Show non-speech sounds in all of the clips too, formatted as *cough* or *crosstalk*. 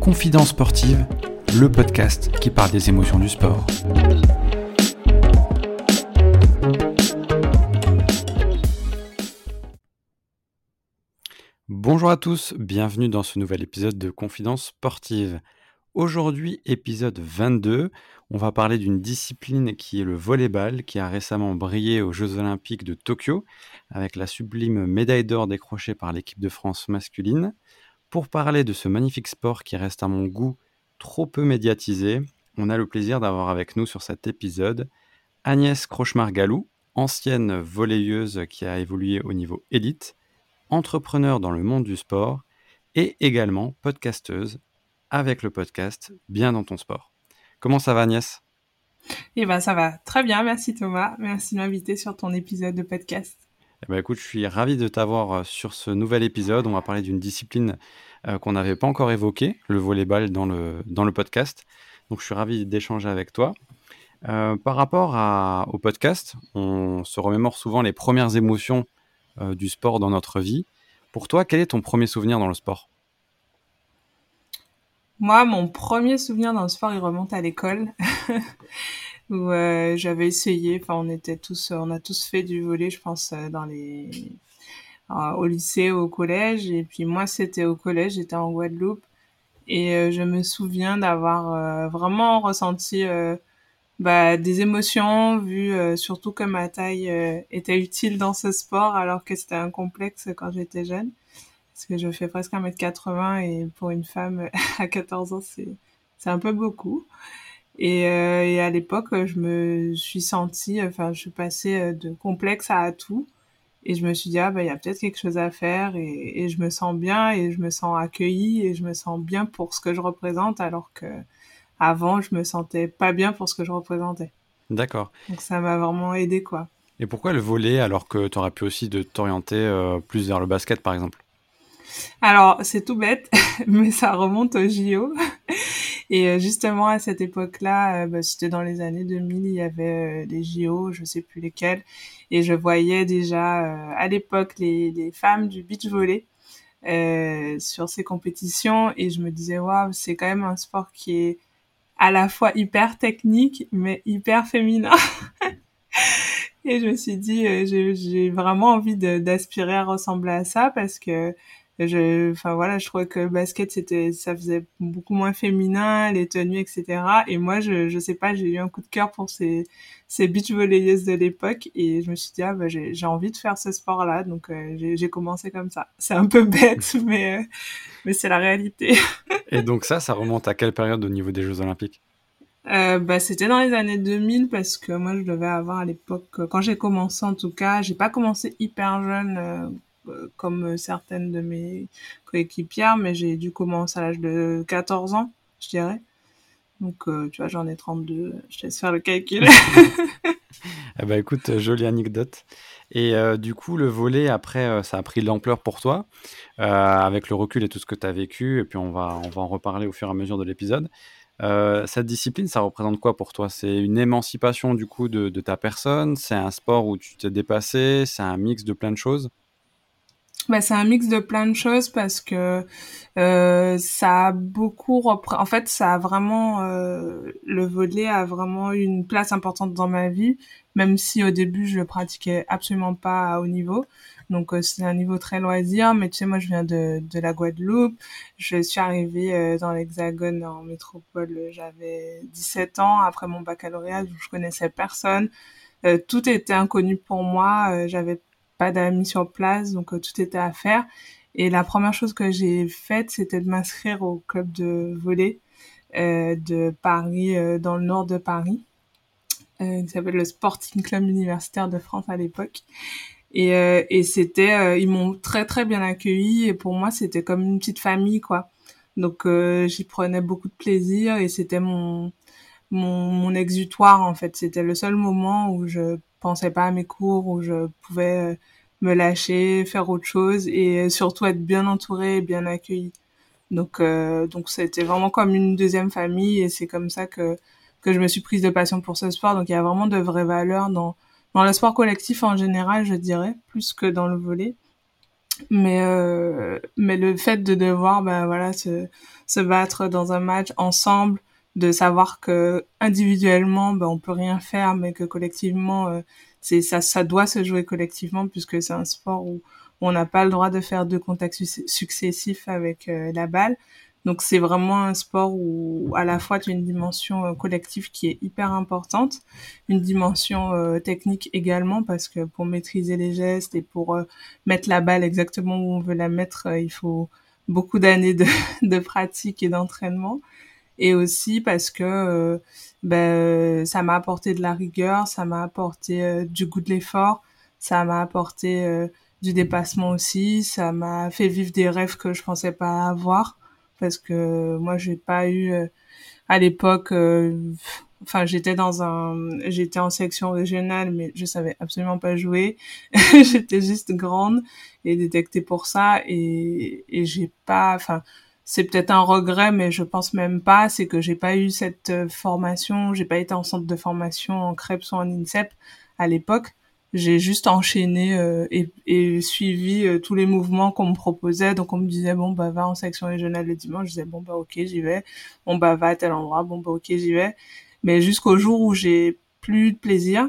Confidence sportive, le podcast qui parle des émotions du sport. Bonjour à tous, bienvenue dans ce nouvel épisode de Confidence sportive. Aujourd'hui, épisode 22, on va parler d'une discipline qui est le volleyball, qui a récemment brillé aux Jeux olympiques de Tokyo, avec la sublime médaille d'or décrochée par l'équipe de France masculine. Pour parler de ce magnifique sport qui reste à mon goût trop peu médiatisé, on a le plaisir d'avoir avec nous sur cet épisode Agnès Crochemar-Galou, ancienne volleyeuse qui a évolué au niveau élite, entrepreneur dans le monde du sport et également podcasteuse avec le podcast Bien dans ton sport. Comment ça va Agnès? Eh ben ça va très bien, merci Thomas, merci de m'inviter sur ton épisode de podcast. Eh ben écoute, je suis ravi de t'avoir euh, sur ce nouvel épisode. On va parler d'une discipline euh, qu'on n'avait pas encore évoquée, le volleyball dans le, dans le podcast. Donc je suis ravi d'échanger avec toi. Euh, par rapport à, au podcast, on se remémore souvent les premières émotions du sport dans notre vie. Pour toi, quel est ton premier souvenir dans le sport? Moi, mon premier souvenir le sport, il remonte à l'école *laughs* où euh, j'avais essayé. Enfin, on était tous, on a tous fait du volet, je pense, euh, dans les, euh, au lycée, au collège. Et puis moi, c'était au collège, j'étais en Guadeloupe, et je me souviens d'avoir vraiment ressenti bah, des émotions, vu surtout que ma taille était utile dans ce sport, alors que c'était un complexe quand j'étais jeune parce que je fais presque 1m80 et pour une femme *laughs* à 14 ans, c'est, c'est un peu beaucoup. Et, euh, et à l'époque, je me suis sentie, enfin, je suis passée euh, de complexe à atout. Et je me suis dit, ah, bah, il y a peut-être quelque chose à faire et, et je me sens bien et je me sens accueillie et je me sens bien pour ce que je représente alors que avant, je me sentais pas bien pour ce que je représentais. D'accord. Donc ça m'a vraiment aidé, quoi. Et pourquoi le volet alors que tu aurais pu aussi de t'orienter euh, plus vers le basket, par exemple? Alors, c'est tout bête, *laughs* mais ça remonte au JO. Et euh, justement, à cette époque-là, euh, bah, c'était dans les années 2000, il y avait des euh, JO, je sais plus lesquels. Et je voyais déjà à l'époque les, les, femmes du beach volley sur ces compétitions. Et je me disais, waouh, c'est quand même un sport qui est à la fois hyper technique, mais hyper féminin. *laughs* et je me suis dit, j'ai vraiment envie d'aspirer à ressembler à ça parce que je enfin voilà je trouvais que le basket c'était ça faisait beaucoup moins féminin les tenues etc et moi je je sais pas j'ai eu un coup de cœur pour ces ces beach volleyeuses de l'époque. Et je me suis dit ah bah j'ai j'ai envie de faire ce sport là donc euh, j'ai j'ai commencé comme ça. C'est un peu bête *laughs* mais euh, mais c'est la réalité. *laughs* Et donc ça ça remonte à quelle période au niveau des Jeux Olympiques? Euh, bah, c'était dans les années 2000 parce que moi je devais avoir à l'époque quand j'ai commencé en tout cas j'ai pas commencé hyper jeune comme certaines de mes coéquipières, mais j'ai dû commencer à l'âge de 14 ans, je dirais. Donc, euh, tu vois, j'en ai 32. Je te laisse faire le calcul. *laughs* *laughs* eh ben, écoute, jolie anecdote. Et euh, du coup, le volet, après, ça a pris de l'ampleur pour toi, avec le recul et tout ce que tu as vécu. Et puis, on va, on va en reparler au fur et à mesure de l'épisode. cette discipline, ça représente quoi pour toi? C'est une émancipation du coup de, de ta personne? C'est un sport où tu t'es dépassé? C'est un mix de plein de choses? Bah, c'est un mix de plein de choses parce que euh, ça a beaucoup en fait ça a vraiment euh, le volet a vraiment une place importante dans ma vie même si au début je le pratiquais absolument pas à haut niveau. Donc euh, c'est un niveau très loisir mais tu sais moi je viens de, de la Guadeloupe. Je suis arrivée euh, dans l'Hexagone en métropole j'avais 17 ans après mon baccalauréat je connaissais personne. Euh, tout était inconnu pour moi j'avais pas d'amis sur place, donc euh, tout était à faire. Et la première chose que j'ai faite, c'était de m'inscrire au club de volley euh, de Paris, euh, dans le nord de Paris, qui s'appelle le Sporting Club Universitaire de France à l'époque. Et, et c'était, ils m'ont très très bien accueilli et pour moi c'était comme une petite famille quoi. Donc j'y prenais beaucoup de plaisir et c'était mon, mon mon exutoire en fait. C'était le seul moment où je pensais pas à mes cours, où je pouvais euh, me lâcher, faire autre chose et euh, surtout être bien entourée et bien accueillie. Donc euh, donc c'était vraiment comme une deuxième famille et c'est comme ça que que je me suis prise de passion pour ce sport. Donc il y a vraiment de vraies valeurs dans dans le sport collectif en général, je dirais, plus que dans le volet. Mais euh, mais le fait de devoir ben voilà se se battre dans un match ensemble, de savoir que individuellement ben on peut rien faire, mais que collectivement euh, c'est ça ça doit se jouer collectivement puisque c'est un sport où on n'a pas le droit de faire deux contacts successifs avec euh, la balle. Donc c'est vraiment un sport où à la fois tu as une dimension euh, collective qui est hyper importante, une dimension euh, technique également parce que pour maîtriser les gestes et pour mettre la balle exactement où on veut la mettre, il faut beaucoup d'années de, *laughs* de, pratique et d'entraînement. Et aussi parce que ben, ça m'a apporté de la rigueur, ça m'a apporté du goût de l'effort, ça m'a apporté du dépassement aussi. Ça m'a fait vivre des rêves que je pensais pas avoir parce que moi j'ai pas eu euh, à l'époque euh, enfin j'étais dans un j'étais en section régionale mais je savais absolument pas jouer *laughs* j'étais juste grande et détectée pour ça et et j'ai pas enfin c'est peut-être un regret mais je pense même pas c'est que j'ai pas eu cette euh, formation j'ai pas été en centre de formation en CREPS ou en INSEP à l'époque j'ai juste enchaîné euh, et, et, suivi euh, tous les mouvements qu'on me proposait. Donc on me disait bon bah va en section régionale le dimanche, je disais bon bah ok j'y vais. Bon bah va à tel endroit, bon bah ok j'y vais. Mais jusqu'au jour où j'ai plus de plaisir.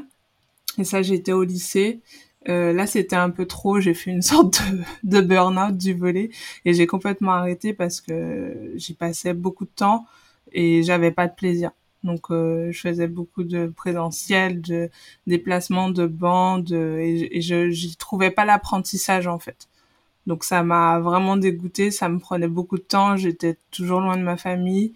Et ça j'étais au lycée. Euh, là c'était un peu trop. J'ai fait une *laughs* sorte de, burn-out du volet et j'ai complètement arrêté parce que j'y passais beaucoup de temps et j'avais pas de plaisir. Donc, euh, je faisais beaucoup de présentiel, de déplacements de bandes, et, et je j'y trouvais pas l'apprentissage en fait. Donc, ça m'a vraiment dégoûté. Ça me prenait beaucoup de temps. J'étais toujours loin de ma famille.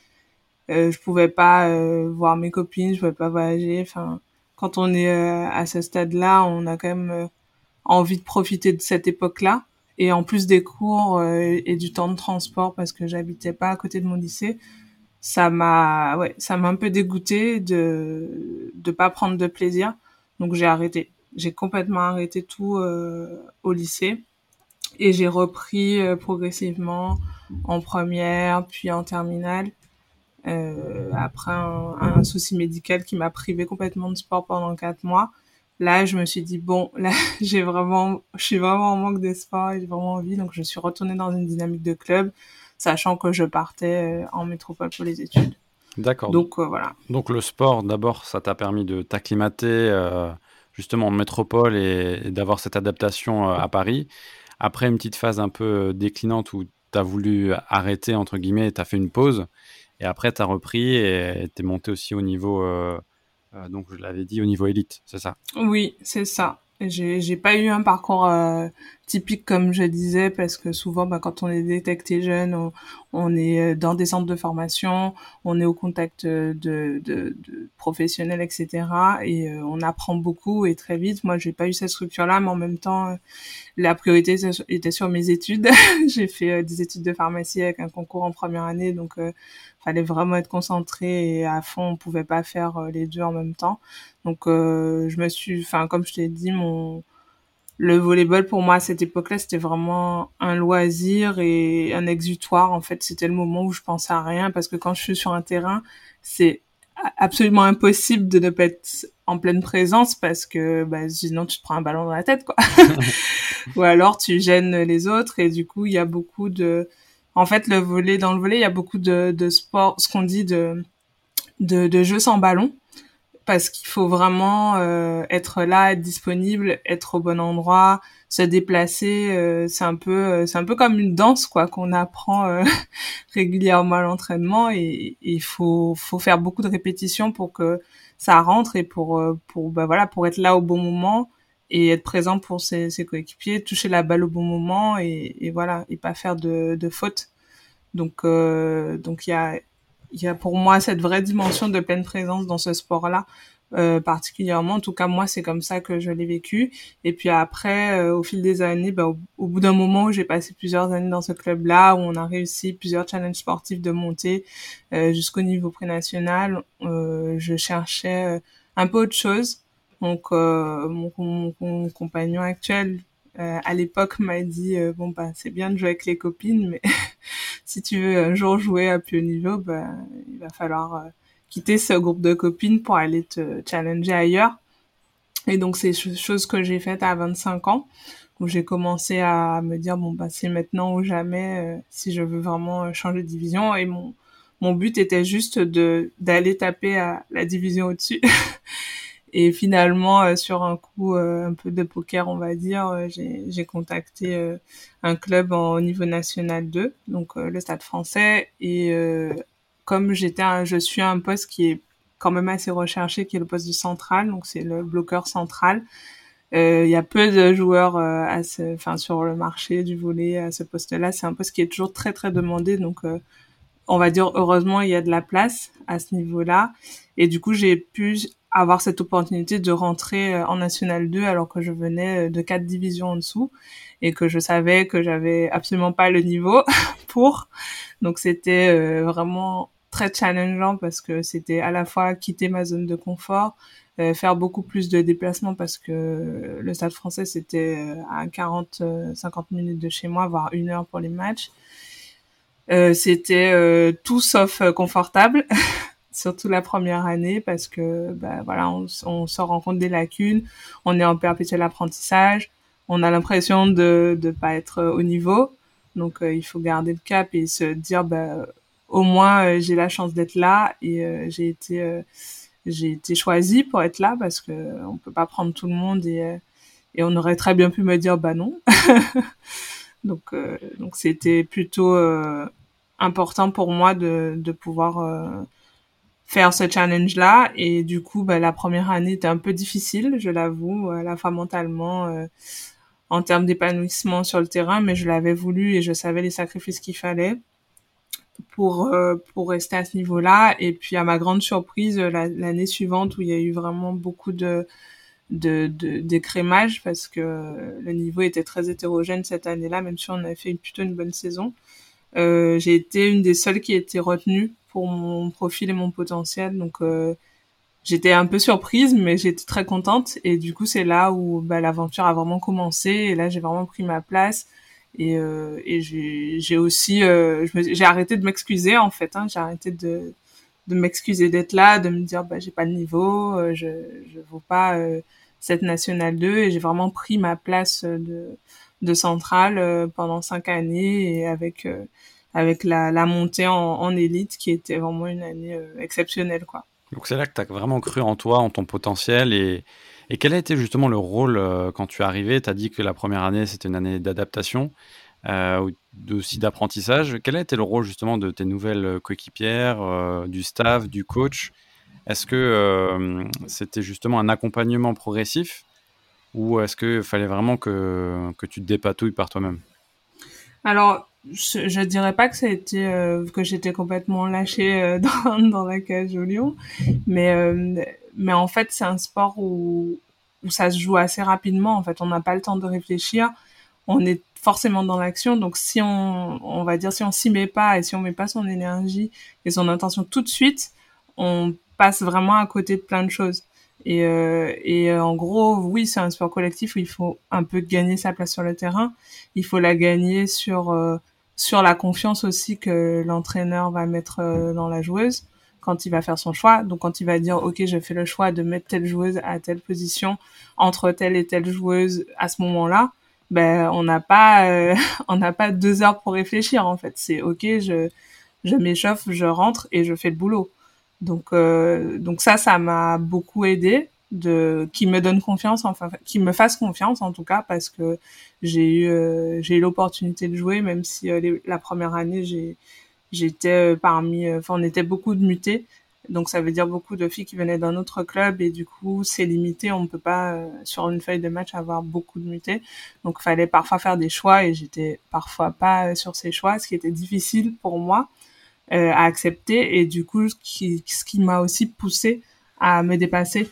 Euh, je pouvais pas euh, voir mes copines, je pouvais pas voyager. Enfin, quand on est euh, à ce stade-là, on a quand même envie de profiter de cette époque-là. Et en plus des cours et du temps de transport, parce que j'habitais pas à côté de mon lycée, ça m'a ouais ça m'a un peu dégoûté de de pas prendre de plaisir. Donc j'ai arrêté. J'ai complètement arrêté tout euh, au lycée. Et j'ai repris euh, progressivement en première puis en terminale euh, après un, un, souci médical qui m'a privé complètement de sport pendant quatre mois là je me suis dit bon là *laughs* j'ai vraiment je suis vraiment en manque de sport et j'ai vraiment envie donc je suis retournée dans une dynamique de club sachant que je partais euh, en métropole pour les études. D'accord. Donc euh, voilà. Donc le sport, d'abord, ça t'a permis de t'acclimater euh, justement en métropole et, d'avoir cette adaptation à Paris. Après une petite phase un peu déclinante où tu as voulu arrêter, entre guillemets, tu as fait une pause. Et après, tu as repris et tu es monté aussi au niveau, donc je l'avais dit, au niveau élite, c'est ça? Oui, c'est ça. J'ai, pas eu un parcours euh, typique comme je disais parce que souvent bah, quand on est détecté jeune, on, est euh, dans des centres de formation, on est au contact de, professionnels, etc. Et euh, on apprend beaucoup et très vite. Moi, j'ai pas eu cette structure-là, mais en même temps, la priorité était sur mes études. *laughs* j'ai fait des études de pharmacie avec un concours en première année, donc fallait vraiment être concentré et à fond. On pouvait pas faire les deux en même temps. Donc euh, je me suis, enfin comme je t'ai dit, mon le volleyball pour moi à cette époque-là c'était vraiment un loisir et un exutoire. En fait, c'était le moment où je pensais à rien parce que quand je suis sur un terrain, c'est absolument impossible de ne pas être en pleine présence parce que bah, sinon tu te prends un ballon dans la tête quoi. *laughs* Ou alors tu gênes les autres et du coup il y a beaucoup de en fait le volet dans le volet il y a beaucoup de, de sport ce qu'on dit de, de de jeux sans ballon parce qu'il faut vraiment euh, être là, être disponible, être au bon endroit, se déplacer. Euh, c'est un peu, euh, c'est un peu comme une danse quoi qu'on apprend *laughs* régulièrement à l'entraînement et il faut, faut faire beaucoup de répétitions pour que ça rentre et pour, pour, bah voilà, pour être là au bon moment et être présent pour ses, ses coéquipiers, toucher la balle au bon moment et, et voilà et pas faire de, de fautes. Donc, donc il y a y a pour moi cette vraie dimension de pleine présence dans ce sport-là. Euh, particulièrement. En tout cas, moi, c'est comme ça que je l'ai vécu. Et puis après, euh, au fil des années, bah, au, bout d'un moment où j'ai passé plusieurs années dans ce club-là, où on a réussi plusieurs challenges sportifs de monter euh, jusqu'au niveau pré-national, je cherchais un peu autre chose. Donc, mon, mon, compagnon actuel, à l'époque, m'a dit, bon, bah, c'est bien de jouer avec les copines, mais *laughs* si tu veux un jour jouer à plus haut niveau, bah, il va falloir euh, quitter ce groupe de copines pour aller te challenger ailleurs. Et donc, c'est chose que j'ai faite à 25 ans, où j'ai commencé à me dire, bon, bah, c'est maintenant ou jamais, si je veux vraiment changer de division. Et mon, mon but était juste de d'aller taper à la division au-dessus. *laughs* Et finalement, euh, sur un coup euh, un peu de poker, on va dire, euh, j'ai contacté un club au niveau national 2, donc le Stade français. Et comme j'étais, je suis un poste qui est quand même assez recherché, qui est le poste du central, donc c'est le bloqueur central. Il y a peu de joueurs à ce, enfin sur le marché du volet à ce poste-là. C'est un poste qui est toujours très très demandé, donc on va dire heureusement il y a de la place à ce niveau-là. Et du coup j'ai pu avoir cette opportunité de rentrer euh, en National 2 alors que je venais euh, de quatre divisions en dessous et que je savais que j'avais absolument pas le niveau *laughs* pour. Donc c'était euh, vraiment très challengeant parce que c'était à la fois quitter ma zone de confort, faire beaucoup plus de déplacements parce que le stade français c'était à 40 50 minutes de chez moi voire une heure pour les matchs. c'était tout sauf confortable *laughs* surtout la première année parce que bah, voilà on, on se rend compte des lacunes on est en perpétuel apprentissage on a l'impression de ne pas être au niveau. Donc euh, il faut garder le cap et se dire bah, au moins euh, j'ai la chance d'être là et euh, j'ai été j'ai été choisie pour être là parce que on peut pas prendre tout le monde et et on aurait très bien pu me dire bah non. *laughs* Donc donc c'était plutôt important pour moi de de pouvoir faire ce challenge-là. Et du coup, bah, la première année était un peu difficile, je l'avoue, à la fois mentalement, euh, en termes d'épanouissement sur le terrain, mais je l'avais voulu et je savais les sacrifices qu'il fallait pour euh, pour rester à ce niveau-là. Et puis à ma grande surprise, l'année suivante où il y a eu vraiment beaucoup de de d'écrémage parce que le niveau était très hétérogène cette année-là, même si on avait fait plutôt une bonne saison. Euh, j'ai été une des seules qui a été retenue pour mon profil et mon potentiel. Donc euh, j'étais un peu surprise, mais j'étais très contente. Et du coup, c'est là où bah, l'aventure a vraiment commencé. Et là, j'ai vraiment pris ma place. Et, euh, j'ai aussi, euh, j'ai arrêté de m'excuser en fait. Hein, j'ai arrêté de, de m'excuser d'être là, de me dire bah j'ai pas le niveau, je je vaux pas cette nationale 2 et j'ai vraiment pris ma place de de centrale pendant cinq années et avec avec la, la montée en, en, élite qui était vraiment une année euh, exceptionnelle. Quoi. Donc c'est là que tu as vraiment cru en toi, en ton potentiel. Et, et quel a été justement le rôle euh, quand tu es arrivé? Tu as dit que la première année, c'était une année d'adaptation, euh, aussi d'apprentissage. Quel a été le rôle justement de tes nouvelles coéquipières, euh, du staff, du coach? Est-ce que c'était justement un accompagnement progressif ou est-ce qu'il fallait vraiment que, que tu te dépatouilles par toi-même? Alors, je, dirais pas que ça euh, que j'étais complètement lâchée euh, *laughs* dans, dans la cage au lion, mais euh, mais en fait c'est un sport où où ça se joue assez rapidement. En fait, on n'a pas le temps de réfléchir. On est forcément dans l'action. Donc si on on va dire si on s'y met pas et si on met pas son énergie et son intention tout de suite, on passe vraiment à côté de plein de choses. Et, euh, et euh, en gros, oui, c'est un sport collectif où il faut un peu gagner sa place sur le terrain. Il faut la gagner sur euh, sur la confiance aussi que l'entraîneur va mettre euh, dans la joueuse quand il va faire son choix. Donc quand il va dire OK, je fais le choix de mettre telle joueuse à telle position entre telle et telle joueuse à ce moment-là, ben on n'a pas euh, *laughs* on n'a pas deux heures pour réfléchir en fait. C'est OK, je je m'échauffe, je rentre et je fais le boulot. Donc euh, donc ça ça m'a beaucoup aidé de qui me donne confiance enfin qui me fasse confiance en tout cas parce que j'ai eu euh, j'ai eu l'opportunité de jouer même si euh, la première année j'ai j'étais euh, parmi enfin on était beaucoup de mutés. Donc ça veut dire beaucoup de filles qui venaient d'un autre club et du coup c'est limité. On peut pas sur une feuille de match avoir beaucoup de mutés. Donc fallait parfois faire des choix et j'étais parfois pas sur ces choix ce qui était difficile pour moi à accepter. Et du coup ce qui ce qui m'a aussi poussé à me dépasser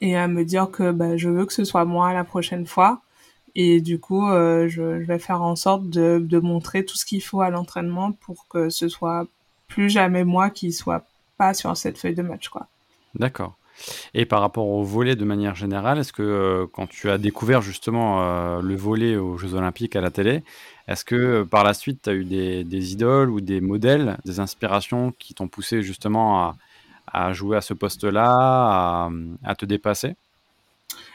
et à me dire que bah, je veux que ce soit moi la prochaine fois. Et du coup, euh, je, vais faire en sorte de, de montrer tout ce qu'il faut à l'entraînement pour que ce soit plus jamais moi qui soit pas sur cette feuille de match. D'accord. Et par rapport au volet de manière générale, est-ce que euh, quand tu as découvert justement euh, le volet aux Jeux Olympiques à la télé, est-ce que par la suite tu as eu des, des, idoles ou des modèles, des inspirations qui t'ont poussé justement à, à jouer à ce poste-là, à, te dépasser?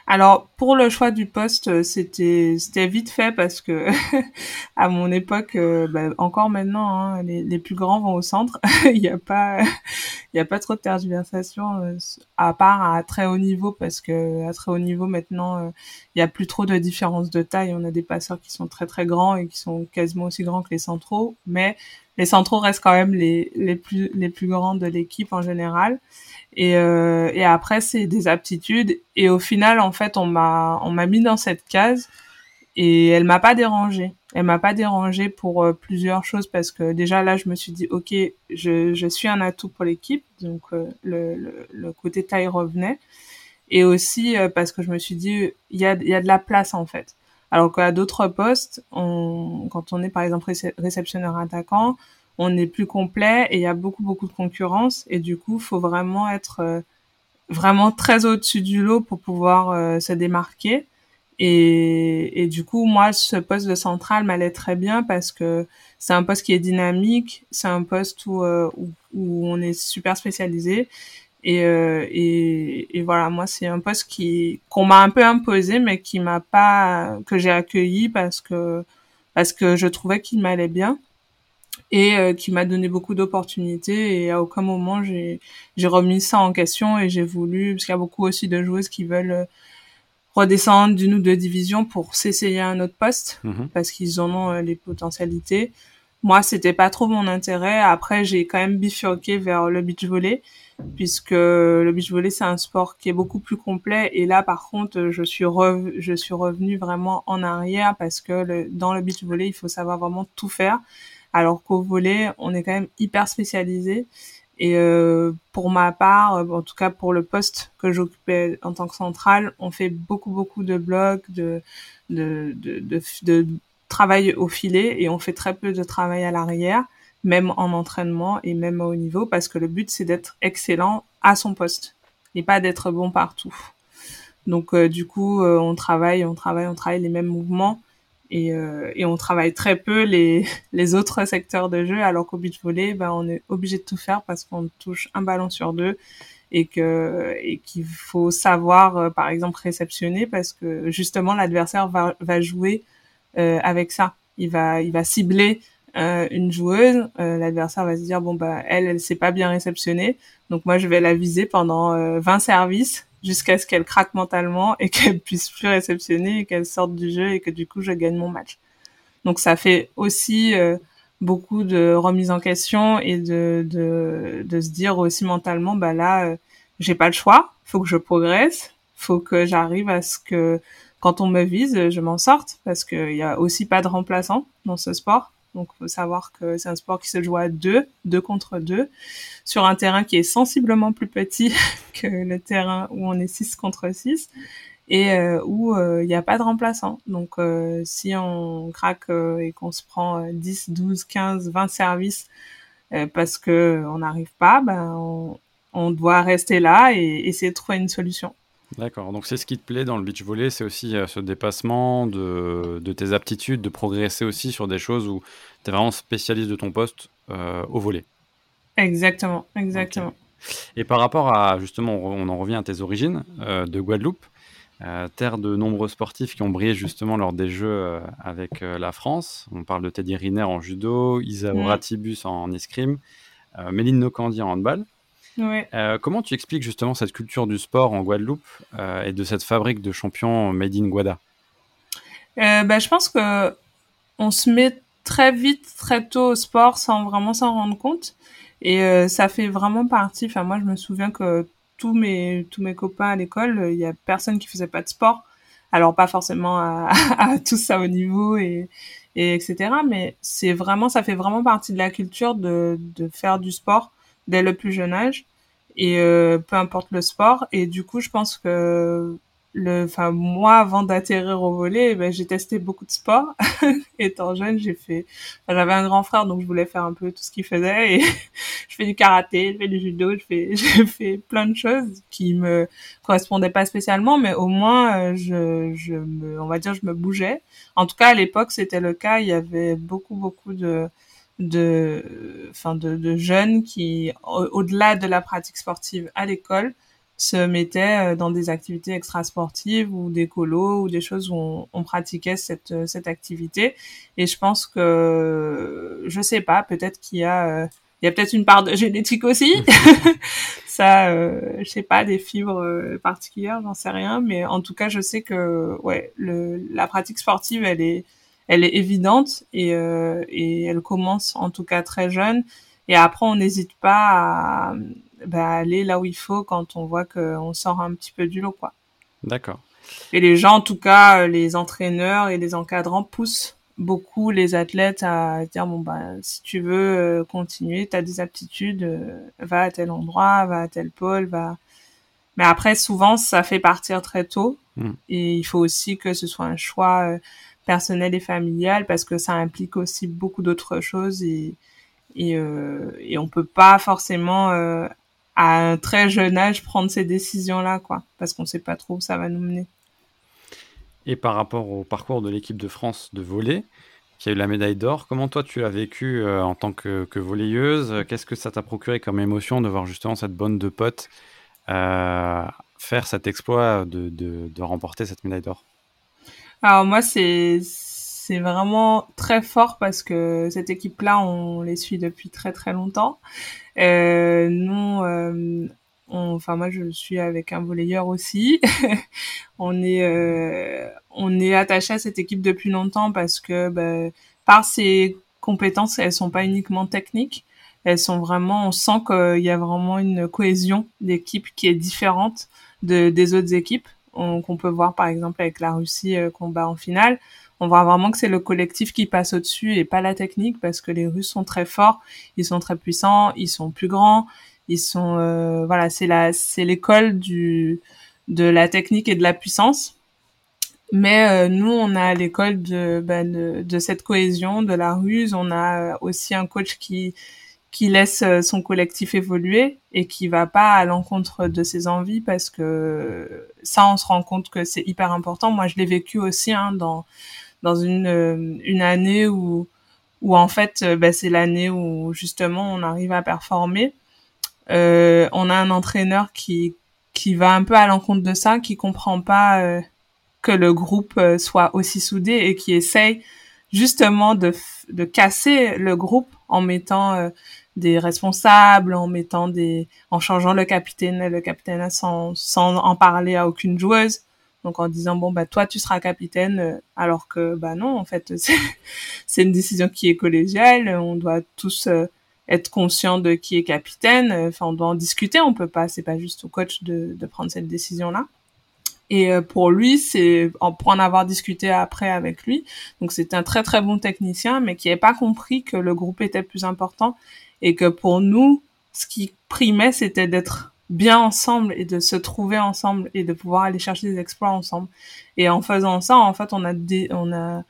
Alors pour le choix du poste, euh, c'était vite fait parce que *laughs* à mon époque, euh, bah, encore maintenant, hein, les, les, plus grands vont au centre. *laughs* Il n'y a pas *laughs* a pas trop de tergiversation euh, à part à très haut niveau parce que à très haut niveau maintenant, il y a plus trop de différence de taille. On a des passeurs qui sont très très grands et qui sont quasiment aussi grands que les centraux, mais les centraux restent quand même les les plus les plus grands de l'équipe en général. Et, euh, et après, c'est des aptitudes. Et au final, en fait, on m'a on m'a mis dans cette case et elle m'a pas dérangée. Elle m'a pas dérangée pour euh, plusieurs choses parce que déjà là, je me suis dit, ok, je, je suis un atout pour l'équipe, donc euh, le, le, le, côté taille revenait. Et aussi euh, parce que je me suis dit, il y a, y a de la place en fait. Alors qu'à d'autres postes, on, quand on est par exemple réceptionneur attaquant, on est plus complet et il y a beaucoup beaucoup de concurrence. Et du coup faut vraiment être euh, vraiment très au-dessus du lot pour pouvoir euh, se démarquer. Et, du coup moi ce poste de centrale m'allait très bien parce que c'est un poste qui est dynamique. C'est un poste où, euh, où, où, on est super spécialisé et, et, et voilà moi c'est un poste qui qu'on m'a un peu imposé mais qui m'a pas que j'ai accueilli parce que parce que je trouvais qu'il m'allait bien et euh, qui m'a donné beaucoup d'opportunités et à aucun moment j'ai j'ai remis ça en question et j'ai voulu parce qu'il y a beaucoup aussi de joueuses qui veulent euh, redescendre d'une ou deux divisions pour s'essayer à un autre poste mhm. parce qu'ils en ont euh, les potentialités. Moi, c'était pas trop mon intérêt. Après, j'ai quand même bifurqué vers le beach volley puisque le beach volley c'est un sport qui est beaucoup plus complet et là par contre je suis rev je suis revenue vraiment en arrière parce que le, dans le beach volley il faut savoir vraiment tout faire alors qu'au volet, on est quand même hyper spécialisé. Et euh, pour ma part, euh, en tout cas pour le poste que j'occupais en tant que centrale, on fait beaucoup beaucoup de blocs, de, de, de, de travail au filet et on fait très peu de travail à l'arrière, même en entraînement et même au niveau, parce que le but c'est d'être excellent à son poste et pas d'être bon partout. Donc euh, du coup, euh, on travaille, on travaille, on travaille les mêmes mouvements et, euh, et, on travaille très peu les, *laughs* les autres secteurs de jeu, alors qu'au beach volley, ben, on est obligé de tout faire parce qu'on touche un ballon sur deux et que et qu'il faut savoir, euh, par exemple, réceptionner parce que justement l'adversaire va, va jouer avec ça. Il va il va cibler euh, une joueuse, euh, l'adversaire va se dire bon bah elle elle sait pas bien réceptionner, donc moi je vais la viser pendant 20 services jusqu'à ce qu'elle craque mentalement et *laughs* qu'elle puisse plus réceptionner et qu'elle sorte du jeu et que du coup je gagne mon match. Donc ça fait aussi euh, beaucoup de remise en question et de, de, de se dire aussi mentalement bah là euh, j'ai pas le choix, faut que je progresse, faut que j'arrive à ce que quand on me vise, je m'en sorte parce qu'il y a aussi pas de remplaçant dans ce sport. Donc, faut savoir que c'est un sport qui se joue à deux, deux contre deux, sur un terrain qui est sensiblement plus petit *laughs* que le terrain où on est six contre six et euh, où euh, il n'y a pas de remplaçant. Donc, euh, si on craque et qu'on se prend 10, 12, 15, 20 services parce que on n'arrive pas, ben, on, doit rester là et essayer de trouver une solution. D'accord, donc c'est ce qui te plaît dans le beach volley, c'est aussi euh, ce dépassement de, de, tes aptitudes, de progresser aussi sur des choses où tu es vraiment spécialiste de ton poste euh, au volet. Exactement, exactement. Et par rapport à, justement, on en revient à tes origines euh, de Guadeloupe, terre de nombreux sportifs qui ont brillé justement lors des Jeux avec la France. On parle de Teddy Riner en judo, Isa mm. Ratibus en escrime, Méline Nocandi en handball. Euh, comment tu expliques justement cette culture du sport en Guadeloupe euh, et de cette fabrique de champions made in Guada? Euh, bah, Je pense que on se met très vite, très tôt au sport sans vraiment s'en rendre compte. Et ça fait vraiment partie. Enfin, moi, je me souviens que tous mes tous mes copains à l'école, il y a personne qui faisait pas de sport. Alors pas forcément à, *laughs* à tous ça au niveau et, et etc. Mais c'est vraiment, ça fait vraiment partie de la culture de, de faire du sport dès le plus jeune âge. Et euh, peu importe le sport. Et du coup je pense que le enfin moi avant d'atterrir au volet ben j'ai testé beaucoup de sports. *laughs* Étant jeune j'ai fait j'avais un grand frère donc je voulais faire un peu tout ce qu'il faisait. Et *laughs* je fais du karaté je fais du judo je fais *laughs* j'ai fait plein de choses qui me correspondaient pas spécialement mais au moins euh, je je me on va dire je me bougeais. En tout cas à l'époque c'était le cas. Il y avait beaucoup beaucoup de de, enfin de, de, jeunes qui, au-delà de la pratique sportive à l'école, se mettaient dans des activités extrasportives ou des colos ou des choses où on, on pratiquait cette cette activité et je pense que je sais pas peut-être qu'il y a il y a peut-être une part de génétique aussi. *laughs* ça, euh, je sais pas, des fibres euh, particulières, j'en sais rien. Mais en tout cas, je sais que ouais, le, la pratique sportive, elle est, elle est évidente et, euh, et elle commence en tout cas très jeune. Et après, on n'hésite pas à bah, aller là où il faut quand on voit qu'on sort un petit peu du lot, quoi. D'accord. Et les gens, en tout cas, les entraîneurs et les encadrants poussent beaucoup les athlètes à dire bon bah si tu veux euh, continuer, tu as des aptitudes, euh, va à tel endroit, va à tel pôle, va. Mais après souvent ça fait partir très tôt mm. et il faut aussi que ce soit un choix euh, personnel et familial parce que ça implique aussi beaucoup d'autres choses et et, et on peut pas forcément à un très jeune âge prendre ces décisions là quoi parce qu'on sait pas trop où ça va nous mener. Et par rapport au parcours de l'équipe de France de volley, qui a eu la médaille d'or, comment toi tu l'as vécu euh, en tant que, que volleyeuse Qu'est-ce que ça t'a procuré comme émotion de voir justement cette bonne de potes euh, faire cet exploit de remporter cette médaille d'or? Alors moi c'est c'est vraiment très fort parce que cette équipe-là, on les suit depuis très très longtemps. Euh, nous, euh, enfin moi je suis avec un volleyeur aussi. *laughs* on est euh, on est attaché à cette équipe depuis longtemps parce que bah, par ses compétences, elles sont pas uniquement techniques, elles sont vraiment on sent qu'il y a vraiment une cohésion d'équipe qui est différente de des autres équipes qu'on peut voir par exemple avec la Russie euh, qu'on bat en finale. On voit vraiment que c'est le collectif qui passe au-dessus et pas la technique parce que les Russes sont très forts, ils sont très puissants, ils sont plus grands, ils sont euh, voilà, c'est la c'est l'école du de la technique et de la puissance. Mais euh, nous, on a l'école de, ben, de, de cette cohésion, de la ruse. On a aussi un coach qui qui laisse euh, son collectif évoluer et qui va pas à l'encontre de ses envies parce que ça, on se rend compte que c'est hyper important. Moi, je l'ai vécu aussi hein, dans dans une une année où où en fait, ben, c'est l'année où justement on arrive à performer euh, on a un entraîneur qui qui va un peu à l'encontre de ça, qui comprend pas euh, que le groupe euh, soit aussi soudé et qui essaye justement de de casser le groupe en mettant des responsables, en mettant des, en changeant le capitaine, le capitaine sans sans en parler à aucune joueuse. Donc en disant bon bah toi tu seras capitaine alors que bah non en fait *laughs* c'est une décision qui est collégiale, on doit tous être conscient de qui est capitaine. Enfin, on doit en discuter. On peut pas, c'est pas juste au coach de, de prendre cette décision-là. Et euh, pour lui, c'est pour en avoir discuté après avec lui. Donc c'est un très très bon technicien, mais qui n'avait pas compris que le groupe était plus important et que pour nous, ce qui primait, c'était d'être bien ensemble et de se trouver ensemble et de pouvoir aller chercher des exploits ensemble. Et en faisant ça, en fait, on a on a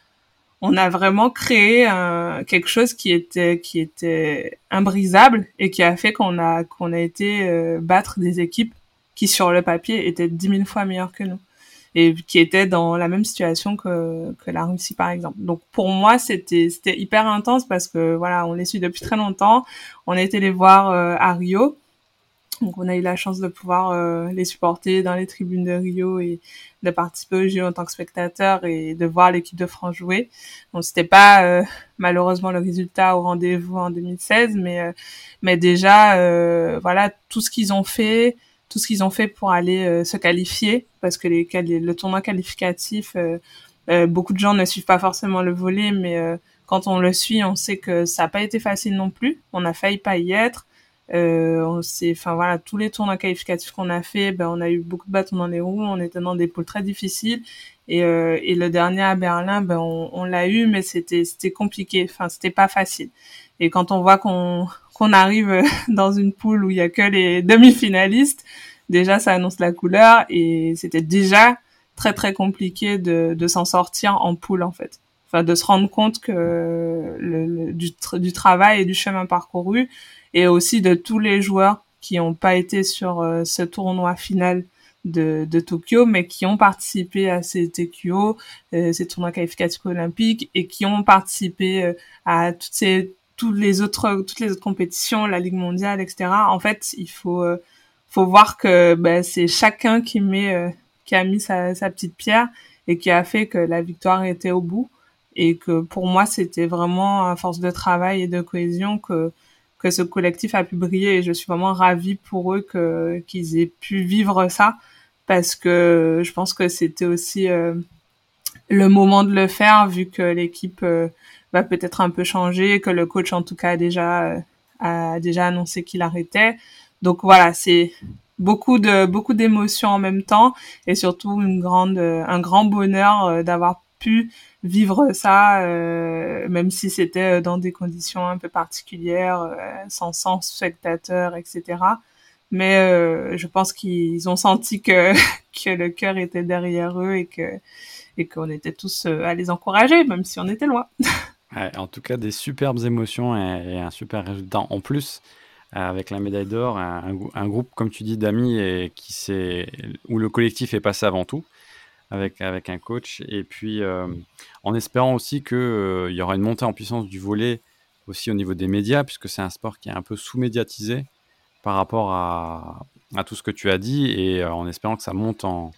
on a vraiment créé euh, quelque chose qui était qui était imbrisable et qui a fait qu'on a qu'on a été euh, battre des équipes qui sur le papier étaient dix mille fois meilleures que nous et qui étaient dans la même situation que que la Russie par exemple. Donc pour moi c'était c'était hyper intense parce que voilà on les suit depuis très longtemps. On a été les voir euh, à Rio donc on a eu la chance de pouvoir euh, les supporter dans les tribunes de Rio et de participer au jeu en tant que spectateur et de voir l'équipe de France jouer. Donc c'était pas euh, malheureusement le résultat au rendez-vous en 2016, mais euh, mais déjà voilà tout ce qu'ils ont fait, tout ce qu'ils ont fait pour aller se qualifier parce que le tournoi qualificatif, beaucoup de gens ne suivent pas forcément le volet, mais quand on le suit, on sait que ça n'a pas été facile non plus. On a failli pas y être. Euh, on s'est, enfin voilà, tous les tournois qualificatifs qu'on a fait, ben on a eu beaucoup de bâtons dans les roues, on était dans des poules très difficiles. Et, euh, et le dernier à Berlin, ben on, on l'a eu, mais c'était c'était compliqué, enfin c'était pas facile. Et quand on voit qu'on qu'on arrive *laughs* dans une poule où il y a que les demi-finalistes, déjà ça annonce la couleur et c'était déjà très très compliqué de, de s'en sortir en poule en fait. Enfin de se rendre compte que le, du, du travail et du chemin parcouru et aussi de tous les joueurs qui n'ont pas été sur euh, ce tournoi final de, de, Tokyo, mais qui ont participé à ces TQO, euh, ces tournois qualificatifs olympiques, et qui ont participé euh, à toutes ces toutes les autres toutes les autres compétitions, la Ligue mondiale, etc. En fait, il faut faut voir que ben, c'est chacun qui met qui a mis sa, sa petite pierre et qui a fait que la victoire était au bout et que pour moi c'était vraiment à force de travail et de cohésion que que ce collectif a pu briller et je suis vraiment ravie pour eux que qu'ils aient pu vivre ça parce que je pense que c'était aussi euh, le moment de le faire vu que l'équipe euh, va peut-être un peu changer que le coach en tout cas a déjà euh, a déjà annoncé qu'il arrêtait donc voilà c'est beaucoup de beaucoup d'émotions en même temps et surtout une grande un grand bonheur d'avoir pu vivre ça, même si c'était dans des conditions un peu particulières, sans sens spectateurs, etc. Mais euh, je pense qu'ils ont senti que *laughs* que le cœur était derrière eux et que et qu'on était tous à les encourager, même si on était loin. *laughs* En tout cas, des superbes émotions et, un super résultat. En plus, avec la médaille d'or, un, groupe, comme tu dis, d'amis qui où le collectif est passé avant tout avec, avec un coach. Et puis, euh, en espérant aussi qu'il euh, y aura une montée en puissance du volet aussi au niveau des médias, puisque c'est un sport qui est un peu sous-médiatisé par rapport à, à, tout ce que tu as dit, et euh, en espérant que ça monte en,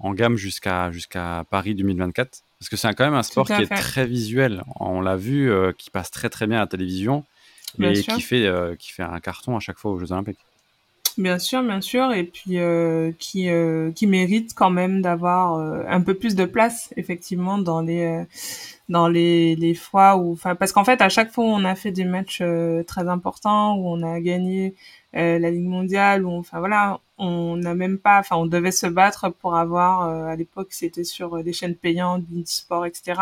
en gamme jusqu'à jusqu'à Paris 2024. Parce que c'est quand même un sport qui est très visuel. On l'a vu, qui passe très très bien à la télévision, mais qui fait, qui fait un carton à chaque fois aux Jeux Olympiques. Bien sûr, bien sûr, et puis euh, qui euh, qui mérite quand même d'avoir euh, un peu plus de place effectivement dans les euh, dans les les fois où enfin parce qu'en fait à chaque fois où on a fait des matchs très importants où on a gagné la Ligue mondiale où enfin voilà on n'a même pas enfin on devait se battre pour avoir à l'époque c'était sur des chaînes payantes, sport etc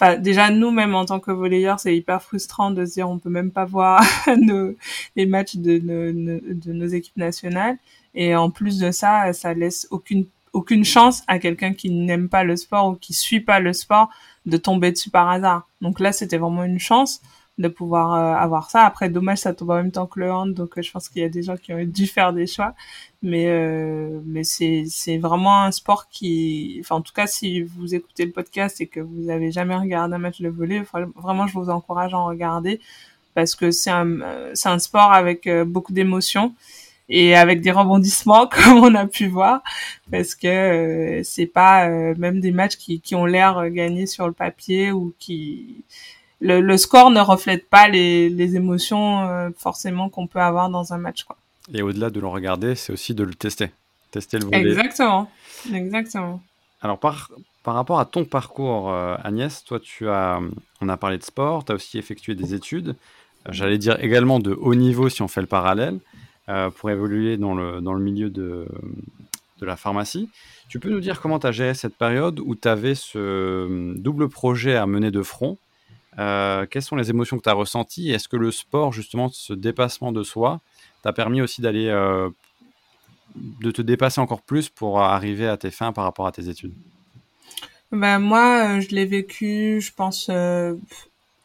enfin déjà nous même en tant que volleyeurs c'est hyper frustrant de se dire on peut même pas voir *laughs* nos, les matchs de, de nos équipes nationales. Et en plus de ça ça laisse aucune aucune chance à quelqu'un qui n'aime pas le sport ou qui suit pas le sport de tomber dessus par hasard. Donc là c'était vraiment une chance de pouvoir euh, avoir ça. Après, dommage, ça tombe en même temps que le hand, donc euh, je pense qu'il y a des gens qui ont dû faire des choix. Mais euh, mais c'est vraiment un sport qui, enfin en tout cas, si vous écoutez le podcast et que vous avez jamais regardé un match de volley, vraiment, je vous encourage à en regarder parce que c'est un c'est un sport avec beaucoup d'émotions et avec des rebondissements *laughs* comme on a pu voir parce que c'est pas même des matchs qui qui ont l'air gagnés sur le papier ou qui le, le, score ne reflète pas les, les émotions euh, forcément qu'on peut avoir dans un match. Quoi. Et au-delà de le regarder, c'est aussi de le tester. Tester le volet. Exactement. Exactement. Alors, par, par rapport à ton parcours, euh, Agnès, toi, tu as, on a parlé de sport, tu as aussi effectué des études. Euh, j'allais dire également de haut niveau si on fait le parallèle, pour évoluer dans le, dans le milieu de, de la pharmacie. Tu peux nous dire comment tu as géré cette période où tu avais ce double projet à mener de front euh, quelles sont les émotions que tu as ressenties Est-ce que le sport, justement, ce dépassement de soi, t'a permis aussi d'aller euh, de te dépasser encore plus pour arriver à tes fins par rapport à tes études? Ben, Moi, euh, je l'ai vécu, je pense,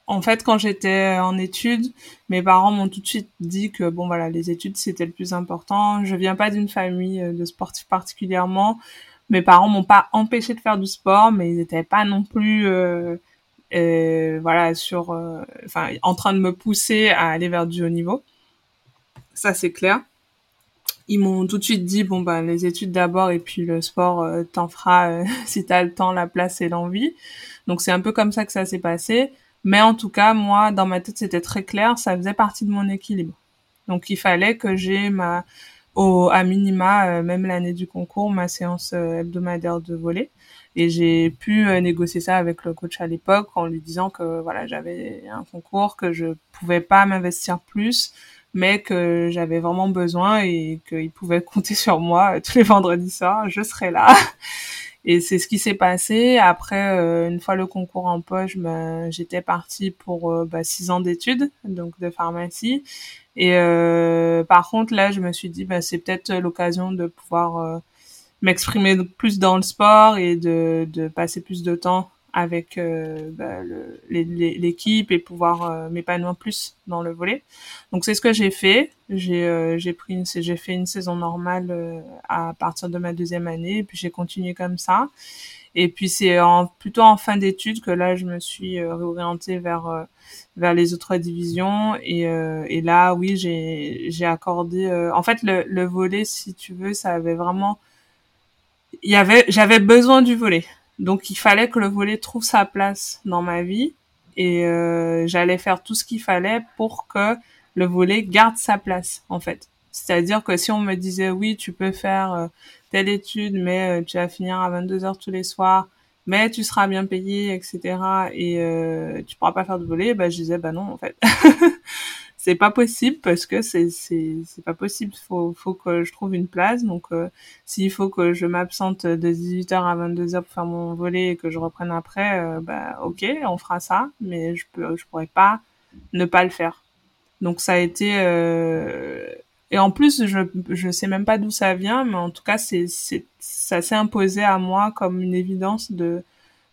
en fait, quand j'étais en études, mes parents m'ont tout de suite dit que bon voilà, les études c'était le plus important. Je viens pas d'une famille de sportifs particulièrement. Mes parents m'ont pas empêché de faire du sport, mais ils n'étaient pas non plus voilà sur euh, enfin en train de me pousser à aller vers du haut niveau. Ça c'est clair. Ils m'ont tout de suite dit bon ben les études d'abord et puis le sport euh, t'en feras euh, *laughs* si t'as le temps la place et l'envie. Donc c'est un peu comme ça que ça s'est passé. Mais en tout cas moi dans ma tête c'était très clair ça faisait partie de mon équilibre. Donc il fallait que j'ai ma au à minima même l'année du concours ma séance hebdomadaire de volley et j'ai pu euh, négocier ça avec le coach à l'époque en lui disant que voilà, j'avais un concours, que je pouvais pas m'investir plus, mais que j'avais vraiment besoin et qu'il pouvait *laughs* compter sur moi euh, tous les vendredis soirs, je serais là. *laughs* Et c'est ce qui s'est passé. Après, euh, une fois le concours en poche, ben, j'étais partie pour bah, six ans d'études, donc de pharmacie. Et par contre, là, je me suis dit, bah, c'est peut-être l'occasion de pouvoir m'exprimer plus dans le sport et de, de passer plus de temps avec euh, bah, l'équipe et pouvoir euh, m'épanouir plus dans le volet. Donc c'est ce que j'ai fait. J'ai euh, j'ai pris une j'ai fait une saison normale euh, à partir de ma deuxième année et puis j'ai continué comme ça. Et puis c'est en, plutôt en fin d'études que là, je me suis euh, réorientée vers vers les autres divisions. Et, et là, oui, j'ai j'ai accordé. en fait, le, le volet, si tu veux, ça avait vraiment. Il y avait, j'avais besoin du volet. Donc il fallait que le volet trouve sa place dans ma vie et j'allais faire tout ce qu'il fallait pour que le volet garde sa place en fait. C'est-à-dire que si on me disait oui, tu peux faire telle étude, mais euh, tu vas finir à 22 heures tous les soirs, mais tu seras bien payé, etc. Et euh, tu pourras pas faire de volet. Bah, je disais bah non en fait. *laughs* c'est pas possible parce que c'est c'est c'est pas possible. Faut faut que je trouve une place. Donc euh, s'il faut que je m'absente de 18h à 22h pour faire mon volet et que je reprenne après euh, bah OK on fera ça. Mais je peux je pourrais pas ne pas le faire. Donc ça a été euh, et en plus, je je sais même pas d'où ça vient, mais en tout cas, c'est c'est ça s'est imposé à moi comme une évidence de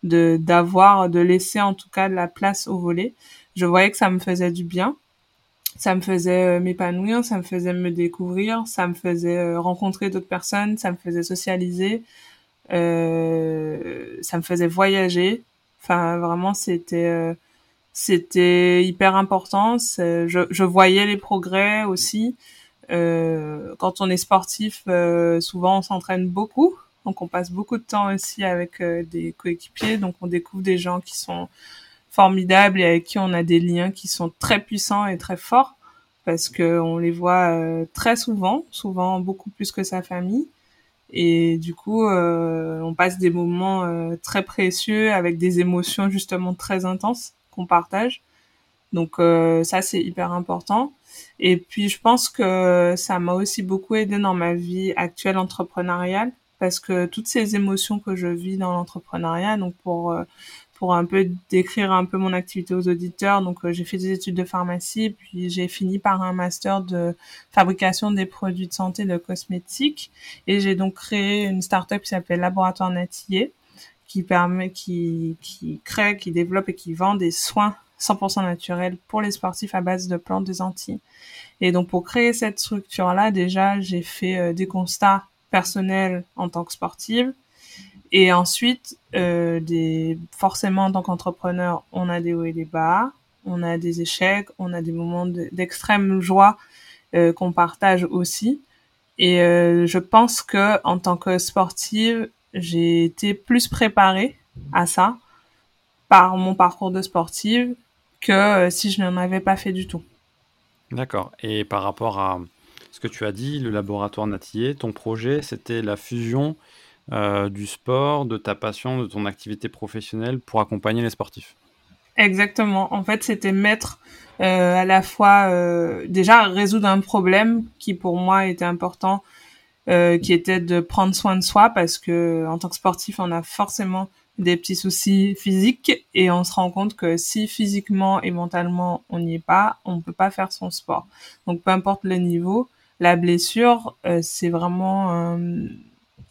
de d'avoir de laisser en tout cas de la place au volet. Je voyais que ça me faisait du bien, ça me faisait euh, m'épanouir, ça me faisait me découvrir, ça me faisait euh, rencontrer d'autres personnes, ça me faisait socialiser, euh, ça me faisait voyager. Enfin, vraiment, c'était euh, c'était hyper important. Je, je voyais les progrès aussi. Euh, quand on est sportif, souvent on s'entraîne beaucoup, donc on passe beaucoup de temps aussi avec des coéquipiers, donc on découvre des gens qui sont formidables et avec qui on a des liens qui sont très puissants et très forts parce que on les voit très souvent, souvent beaucoup plus que sa famille. Et du coup, euh, on passe des moments euh, très précieux avec des émotions justement très intenses qu'on partage. Donc euh, ça, c'est hyper important. Et puis, je pense que ça m'a aussi beaucoup aidé dans ma vie actuelle entrepreneuriale parce que toutes ces émotions que je vis dans l'entrepreneuriat, donc pour euh, pour un peu décrire un peu mon activité aux auditeurs, donc euh, j'ai fait des études de pharmacie, puis j'ai fini par un master de fabrication des produits de santé de cosmétiques, et j'ai donc créé une start-up qui s'appelle Laboratoire Natillé, qui permet, qui qui crée, qui développe et qui vend des soins 100% naturel pour les sportifs à base de plantes des Antilles. Et donc pour créer cette structure-là, déjà, j'ai fait euh, des constats personnels en tant que sportive. Et ensuite, euh, forcément, en tant qu'entrepreneur, on a des hauts et des bas, on a des échecs, on a des moments d'extrême joie euh, qu'on partage aussi. Et euh, je pense que en tant que sportive, j'ai été plus préparée à ça par mon parcours de sportive que si je n'en avais pas fait du tout. D'accord. Et par rapport à ce que tu as dit, le laboratoire Natillé, ton projet, c'était la fusion euh, du sport, de ta passion, de ton activité professionnelle pour accompagner les sportifs. Exactement. En fait, c'était mettre euh, à la fois euh, déjà résoudre un problème qui pour moi était important, qui était de prendre soin de soi parce que en tant que sportif, on a forcément des petits soucis physiques et on se rend compte que si physiquement et mentalement on n'y est pas, on peut pas faire son sport. Donc peu importe le niveau, la blessure c'est vraiment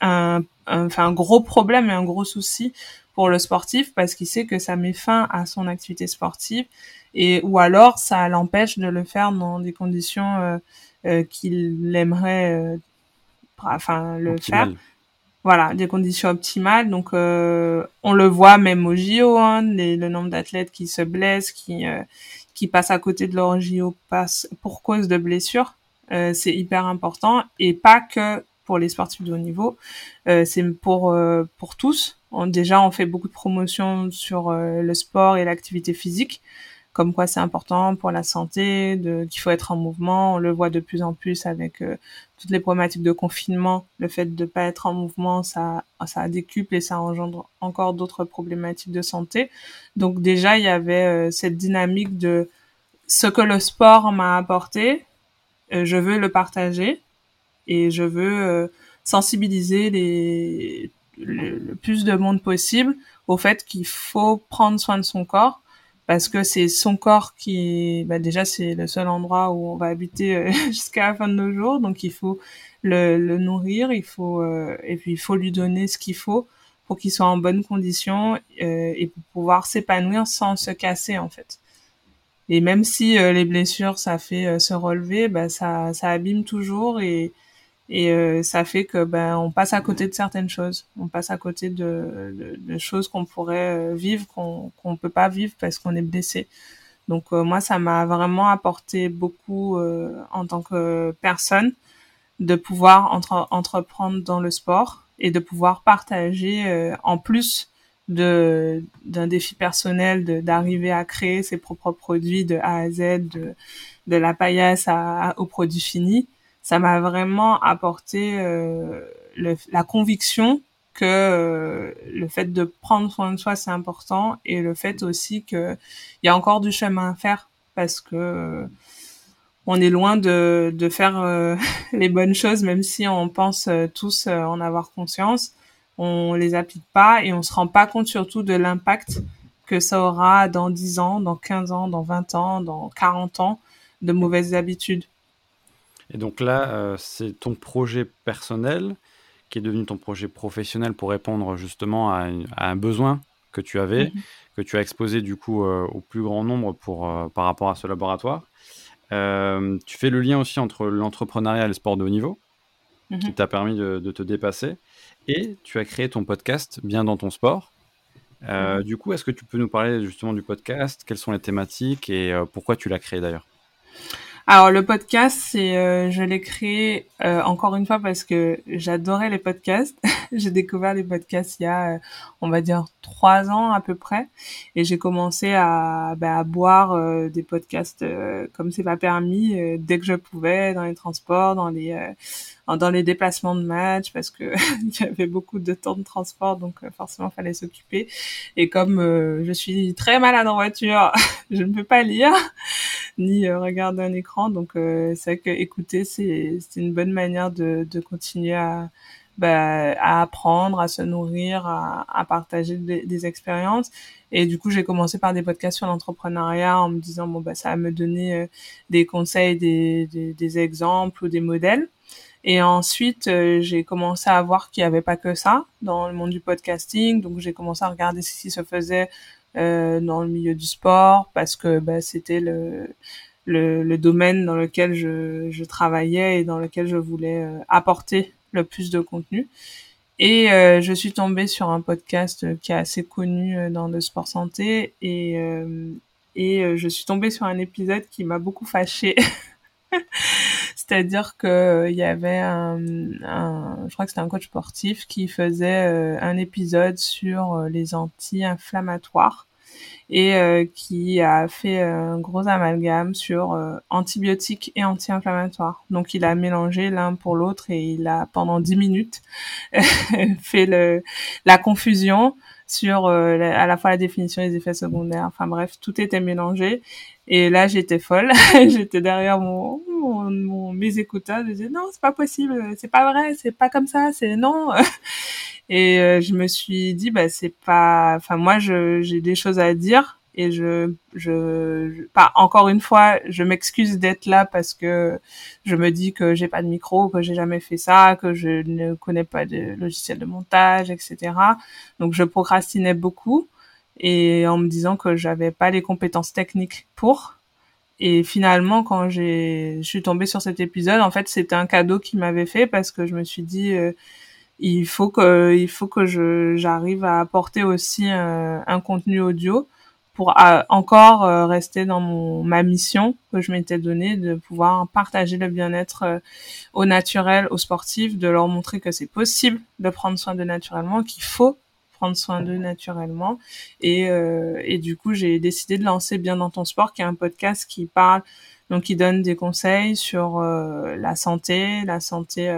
un, un, enfin, un gros problème et un gros souci pour le sportif parce qu'il sait que ça met fin à son activité sportive et ou alors ça l'empêche de le faire dans des conditions euh, euh, qu'il aimerait euh, enfin le Optimal. faire voilà, des conditions optimales. Donc, euh, on le voit même au JO, hein, les, le nombre d'athlètes qui se blessent, qui euh, qui passent à côté de leur JO passe pour cause de blessures. Euh, c'est hyper important et pas que pour les sportifs de haut niveau. Euh, c'est pour euh, pour tous. Déjà, on fait beaucoup de promotions sur euh, le sport et l'activité physique comme quoi c'est important pour la santé, qu'il faut être en mouvement. On le voit de plus en plus avec toutes les problématiques de confinement. Le fait de ne pas être en mouvement, ça, ça décuple et ça engendre encore d'autres problématiques de santé. Donc déjà, il y avait cette dynamique de ce que le sport m'a apporté, je veux le partager et je veux euh, sensibiliser les, le, plus de monde possible au fait qu'il faut prendre soin de son corps parce que c'est son corps qui bah déjà c'est le seul endroit où on va habiter euh, *laughs* jusqu'à la fin de nos jours. Donc il faut le, le nourrir il faut euh, et puis il faut lui donner ce qu'il faut pour qu'il soit en bonne condition euh, et pour pouvoir s'épanouir sans se casser en fait. Et même si euh, les blessures ça fait euh, se relever bah ça ça abîme toujours et et ça fait que ben on passe à côté de certaines choses. On passe à côté de, de, de choses qu'on pourrait vivre qu'on qu'on peut pas vivre parce qu'on est blessé. Donc moi ça m'a vraiment apporté beaucoup en tant que personne de pouvoir entre, entreprendre dans le sport et de pouvoir partager en plus de d'un défi personnel d'arriver à créer ses propres produits de A à Z de de la paillasse à, au produit fini ça m'a vraiment apporté euh, le, la conviction que euh, le fait de prendre soin de soi c'est important et le fait aussi que il y a encore du chemin à faire parce que euh, on est loin de, de faire euh, *laughs* les bonnes choses même si on pense tous en avoir conscience on les applique pas et on se rend pas compte surtout de l'impact que ça aura dans 10 ans, dans 15 ans, dans 20 ans, dans 40 ans de mauvaises habitudes. Et donc là, euh, c'est ton projet personnel qui est devenu ton projet professionnel pour répondre justement à, un besoin que tu avais, mhm. que tu as exposé du coup euh, au plus grand nombre pour, euh, par rapport à ce laboratoire. tu fais le lien aussi entre l'entrepreneuriat et le sport de haut niveau, qui mhm. t'a permis de, te dépasser. Et tu as créé ton podcast Bien dans ton sport. Euh, du coup, est-ce que tu peux nous parler justement du podcast? Quelles sont les thématiques? Et pourquoi tu l'as créé d'ailleurs? Alors le podcast, c'est euh, je l'ai créé euh, encore une fois parce que j'adorais les podcasts. *laughs* j'ai découvert les podcasts il y a, euh, on va dire, trois ans à peu près, et j'ai commencé à, bah, à boire euh, des podcasts comme c'est pas permis dès que je pouvais dans les transports, dans les dans les déplacements de match parce que *laughs* il y avait beaucoup de temps de transport donc forcément fallait s'occuper et comme je suis très malade en voiture *laughs* je ne peux pas lire *laughs* ni regarder un écran donc euh, c'est vrai que écouter c'est une bonne manière de de continuer à bah, à apprendre, à se nourrir, à, à partager des, des, expériences. Et du coup, j'ai commencé par des podcasts sur l'entrepreneuriat en me disant bon bah ça va me donner euh, des conseils, des, des, des, exemples ou des modèles. Et ensuite, euh, j'ai commencé à voir qu'il n'y avait pas que ça dans le monde du podcasting. Donc j'ai commencé à regarder ce qui se faisait euh, dans le milieu du sport parce que bah, c'était le le, le, domaine dans lequel je, je, travaillais et dans lequel je voulais euh, apporter le plus de contenu. Et euh, je suis tombée sur un podcast qui est assez connu euh, dans le sport santé et, et je suis tombée sur un épisode qui m'a beaucoup fâchée. *laughs* *laughs* C'est-à-dire que il y avait un, je crois que c'était un coach sportif qui faisait un épisode sur les anti-inflammatoires et euh, qui a fait un gros amalgame sur euh, antibiotiques et anti-inflammatoires. Donc il a mélangé l'un pour l'autre et il a pendant dix minutes *laughs* fait la confusion sur euh, à la fois la définition des effets secondaires. Enfin bref, tout était mélangé. Et là, j'étais folle. *laughs* j'étais derrière mon, mon, mes écouteurs. Je disais non, c'est pas possible, c'est pas vrai, c'est pas comme ça, c'est non. *laughs* Et euh, je me suis dit, bah c'est pas, enfin moi j'ai des choses à dire et je, je, pas encore une fois, je m'excuse d'être là parce que je me dis que j'ai pas de micro, que j'ai jamais fait ça, que je ne connais pas de logiciel de montage, etc. Donc je procrastinais beaucoup et en me disant que j'avais pas les compétences techniques pour. Et finalement, quand j'ai, je suis tombée sur cet épisode, en fait, c'était un cadeau qu'il m'avait fait parce que je me suis dit, euh, il faut que il faut que je j'arrive à apporter aussi un, un contenu audio pour euh, encore euh, rester dans mon ma mission que je m'étais donnée de pouvoir partager le bien-être euh, au naturel aux sportifs de leur montrer que c'est possible de prendre soin d'eux naturellement qu'il faut prendre soin d'eux naturellement et et du coup j'ai décidé de lancer bien dans ton sport qui est un podcast qui parle donc qui donne des conseils sur la santé la santé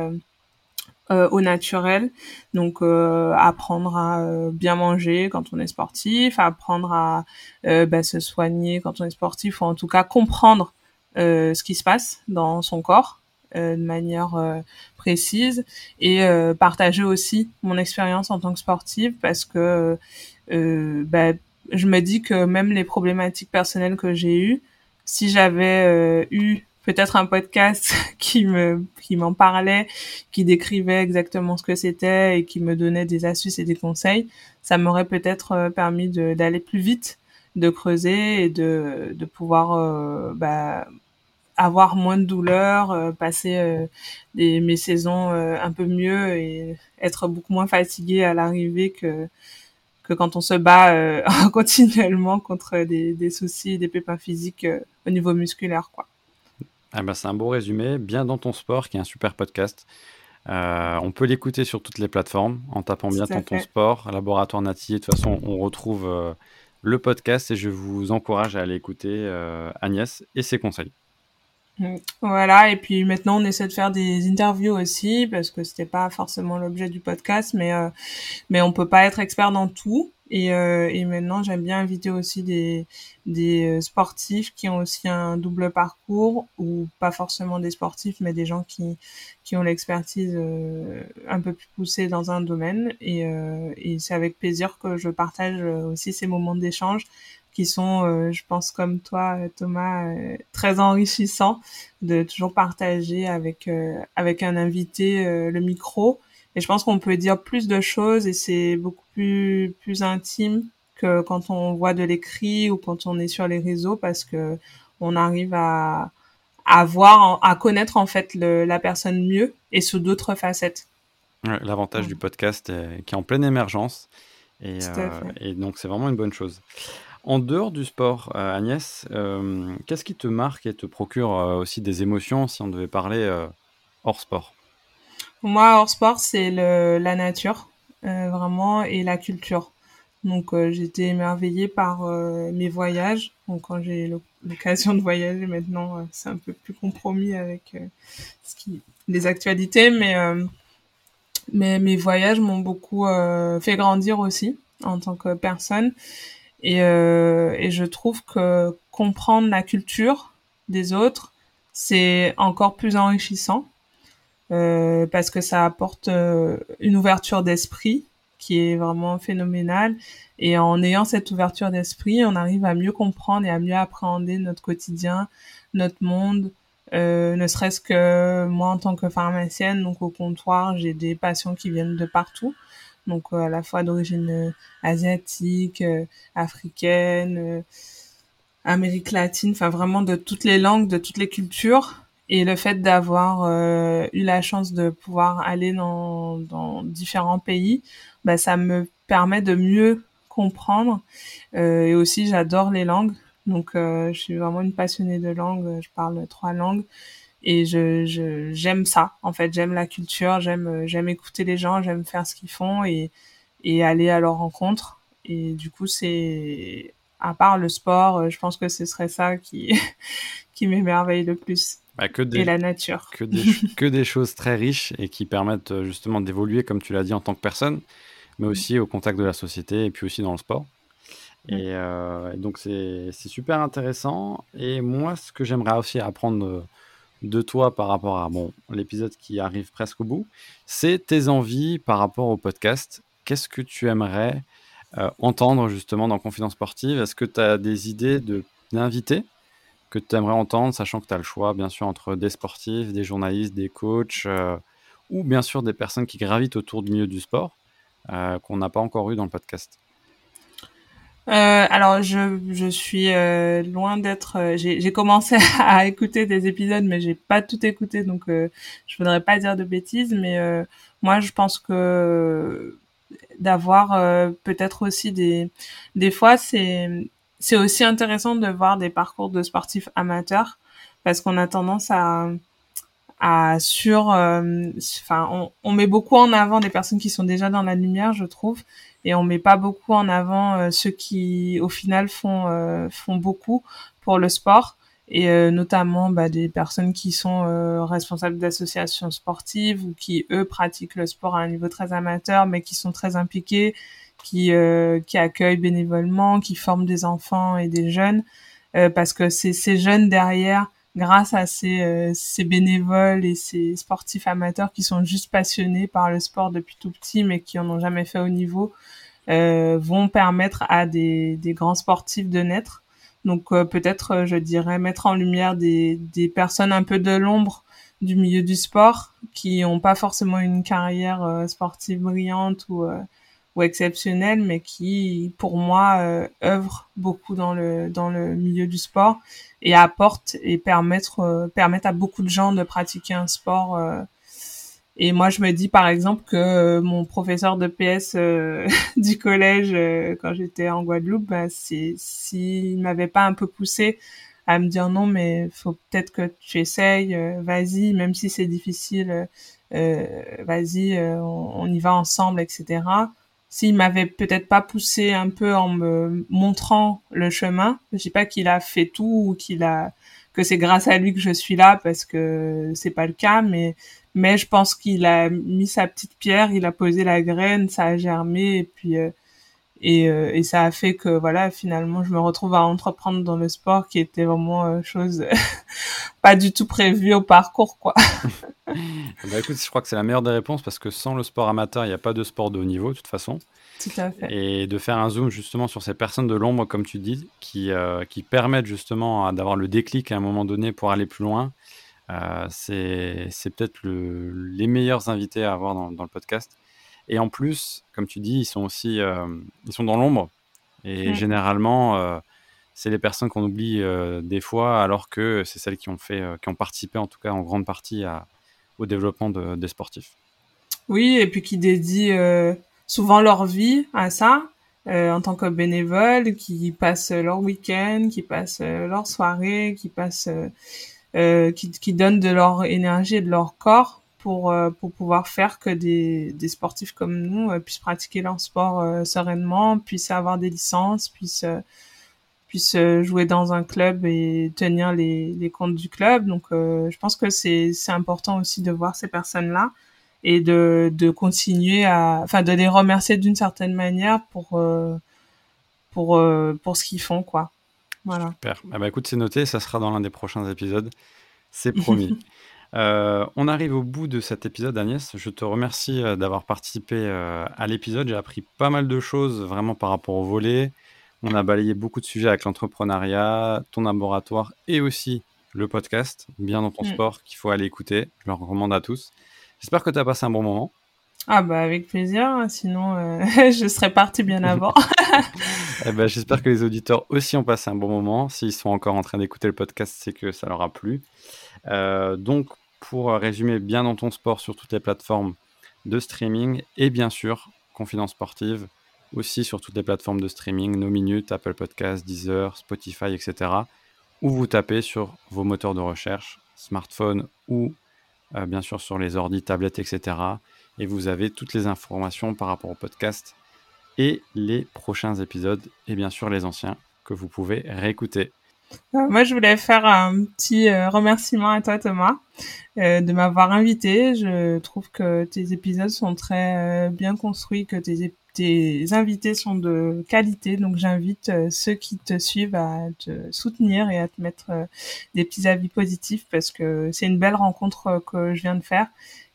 euh, au naturel. Donc euh, apprendre à euh, bien manger quand on est sportif, apprendre à bah, se soigner quand on est sportif, ou en tout cas comprendre ce qui se passe dans son corps de manière précise et partager aussi mon expérience en tant que sportive parce que bah, je me dis que même les problématiques personnelles que j'ai eues, si j'avais eu peut-être un podcast *laughs* qui me qui m'en parlait, qui décrivait exactement ce que c'était et qui me donnait des astuces et des conseils, ça m'aurait peut-être euh, permis d'aller plus vite, de creuser et de de pouvoir euh, bah, avoir moins de douleurs, passer des, mes saisons un peu mieux et être beaucoup moins fatigué à l'arrivée que que quand on se bat *laughs* continuellement contre des, des soucis, des pépins physiques au niveau musculaire, quoi. Ah bah c'est un beau résumé, bien dans ton sport, qui est un super podcast. Euh, on peut l'écouter sur toutes les plateformes en tapant bien dans ton sport, Laboratoire Nati. De toute façon, on retrouve euh, le podcast et je vous encourage à aller écouter euh, Agnès et ses conseils. Voilà, et puis maintenant on essaie de faire des interviews aussi parce que c'était pas forcément l'objet du podcast, mais mais on peut pas être expert dans tout. Et, euh, et maintenant, j'aime bien inviter aussi des, des euh, sportifs qui ont aussi un double parcours, ou pas forcément des sportifs, mais des gens qui, qui ont l'expertise euh, un peu plus poussée dans un domaine. Et, euh, et c'est avec plaisir que je partage aussi ces moments d'échange qui sont, je pense comme toi, Thomas, très enrichissants de toujours partager avec avec un invité le micro et je pense qu'on peut dire plus de choses et c'est beaucoup plus, plus intime que quand on voit de l'écrit ou quand on est sur les réseaux parce que on arrive à, à voir, à connaître en fait le, la personne mieux et sous d'autres facettes. L'avantage du podcast qui est en pleine émergence et, euh, et donc c'est vraiment une bonne chose. En dehors du sport, euh, Agnès, euh, qu'est-ce qui te marque et te procure aussi des émotions si on devait parler hors sport? Moi, hors sport, c'est la nature, euh, vraiment, et la culture. Donc, euh, j'étais émerveillée par euh, mes voyages. Donc, quand j'ai l'occasion de voyager, maintenant, c'est un peu plus compromis avec les actualités, mais, mais mes voyages m'ont beaucoup fait grandir aussi en tant que personne. Et, et je trouve que comprendre la culture des autres, c'est encore plus enrichissant euh, parce que ça apporte euh, une ouverture d'esprit qui est vraiment phénoménale. Et en ayant cette ouverture d'esprit, on arrive à mieux comprendre et à mieux appréhender notre quotidien, notre monde. Euh, ne serait-ce que moi en tant que pharmacienne, donc au comptoir, j'ai des patients qui viennent de partout, donc à la fois d'origine asiatique, africaine, Amérique latine, enfin vraiment de toutes les langues, de toutes les cultures. Et le fait d'avoir euh, eu la chance de pouvoir aller dans, dans différents pays, bah, ça me permet de mieux comprendre. Euh, et aussi, j'adore les langues. Donc, euh, je suis vraiment une passionnée de langues. Je parle trois langues. Et je, je j'aime ça. En fait, j'aime la culture, j'aime j'aime écouter les gens, j'aime faire ce qu'ils font et et aller à leur rencontre. Et du coup, c'est à part le sport, je pense que ce serait ça qui *laughs* qui m'émerveille le plus. Bah, que des, et la nature. Que des, *laughs* que des choses très riches et qui permettent euh, justement d'évoluer, comme tu l'as dit, en tant que personne, mais aussi au contact de la société et puis aussi dans le sport. Et, euh, donc c'est super intéressant. Et moi, ce que j'aimerais aussi apprendre de toi par rapport à bon, l'épisode qui arrive presque au bout, c'est tes envies par rapport au podcast. Qu'est-ce que tu aimerais euh, entendre justement dans Confidence Sportive? Est-ce que tu as des idées d'invités que tu aimerais entendre, sachant que tu as le choix, bien sûr, entre des sportifs, des journalistes, des coachs, euh, ou bien sûr des personnes qui gravitent autour du milieu du sport, euh, qu'on n'a pas encore eu dans le podcast? Euh, alors je, je suis loin d'être. j'ai commencé *laughs* à écouter des épisodes, mais j'ai pas tout écouté, donc je voudrais pas dire de bêtises. Mais moi, je pense que d'avoir peut-être aussi des des fois c'est c'est aussi intéressant de voir des parcours de sportifs amateurs parce qu'on a tendance à à sur euh, enfin on, on, met beaucoup en avant des personnes qui sont déjà dans la lumière je trouve et on met pas beaucoup en avant euh, ceux qui au final font euh, font beaucoup pour le sport. Et notamment bah, des personnes qui sont responsables d'associations sportives ou qui eux pratiquent le sport à un niveau très amateur mais qui sont très impliqués qui euh, qui accueillent bénévolement, qui forment des enfants et des jeunes, euh, parce que c'est ces jeunes derrière, grâce à ces, euh, ces bénévoles et ces sportifs amateurs qui sont juste passionnés par le sport depuis tout petit, mais qui en ont jamais fait au niveau, vont permettre à des, des grands sportifs de naître. Donc peut-être, je dirais, mettre en lumière des, des personnes un peu de l'ombre du milieu du sport qui n'ont pas forcément une carrière sportive brillante ou ou exceptionnels, mais qui, pour moi, euh, œuvrent beaucoup dans le dans le milieu du sport et apportent et permettent euh, permettent à beaucoup de gens de pratiquer un sport. Euh. et moi, je me dis par exemple que mon professeur de PS *laughs* du collège quand j'étais en Guadeloupe, bah, s'il m'avait pas un peu poussé à me dire non, mais faut peut-être que tu essayes, vas-y, même si c'est difficile, vas-y, on, on, y va ensemble, etc s'il m'avait peut-être pas poussé un peu en me montrant le chemin, je dis pas qu'il a fait tout ou qu'il a que c'est grâce à lui que je suis là parce que c'est pas le cas, mais mais je pense qu'il a mis sa petite pierre, il a posé la graine, ça a germé et puis euh, et, euh, et ça a fait que voilà finalement je me retrouve à entreprendre dans le sport qui était vraiment euh, chose *laughs* pas du tout prévue au parcours quoi. bah *laughs* écoute, je crois que c'est la meilleure des réponses parce que sans le sport amateur, il n'y a pas de sport de haut niveau de toute façon. Tout à fait. Et de faire un zoom justement sur ces personnes de l'ombre, comme tu dis, qui, euh, qui permettent justement d'avoir le déclic à un moment donné pour aller plus loin, euh, c'est peut-être les meilleurs invités à avoir dans, dans, le podcast. Et en plus, comme tu dis, ils sont aussi euh, ils sont dans l'ombre. Et mm. généralement, euh, c'est les personnes qu'on oublie des fois, alors que c'est celles qui ont, fait, qui ont participé en tout cas en grande partie à, au développement des sportifs. Oui, et puis qui dédient euh, souvent leur vie à ça, euh, en tant que bénévoles, qui passent leur week-end, qui passent euh, leur soirée, qui passent, qui, qui donnent de leur énergie et de leur corps pour pour pouvoir faire que des, des sportifs comme nous puissent pratiquer leur sport sereinement, puissent avoir des licences, puissent puissent jouer dans un club et tenir les, les comptes du club. Donc, euh, je pense que c'est important aussi de voir ces personnes-là et de, de continuer à, enfin, de les remercier d'une certaine manière pour, euh, pour, euh, pour ce qu'ils font, quoi. Voilà. Super. Ah bah écoute, c'est noté, ça sera dans l'un des prochains épisodes. C'est promis. *laughs* on arrive au bout de cet épisode, Agnès. Je te remercie d'avoir participé à l'épisode. J'ai appris pas mal de choses vraiment par rapport au volet, on a balayé beaucoup de sujets avec l'entrepreneuriat, ton laboratoire et aussi le podcast, bien dans ton mm. sport, qu'il faut aller écouter. Je le recommande à tous. J'espère que tu as passé un bon moment. Ah bah avec plaisir, sinon euh, *laughs* je serais parti bien avant. *laughs* eh ben, J'espère que les auditeurs aussi ont passé un bon moment. S'ils sont encore en train d'écouter le podcast, c'est que ça leur a plu. Euh, donc pour résumer bien dans ton sport sur toutes les plateformes de streaming et bien sûr Confidence Sportive, aussi sur toutes les plateformes de streaming, No Minutes, Apple Podcasts, Deezer, Spotify, etc. Ou vous tapez sur vos moteurs de recherche, smartphone ou euh, bien sûr sur les ordi, tablettes, etc. Et vous avez toutes les informations par rapport au podcast et les prochains épisodes et bien sûr les anciens que vous pouvez réécouter. Euh, moi, je voulais faire un petit euh, remerciement à toi, Thomas, de m'avoir invité. Je trouve que tes épisodes sont très bien construits, que tes, tes invités sont de qualité, donc j'invite euh, ceux qui te suivent à te soutenir et à te mettre euh, des petits avis positifs parce que c'est une belle rencontre euh, que je viens de faire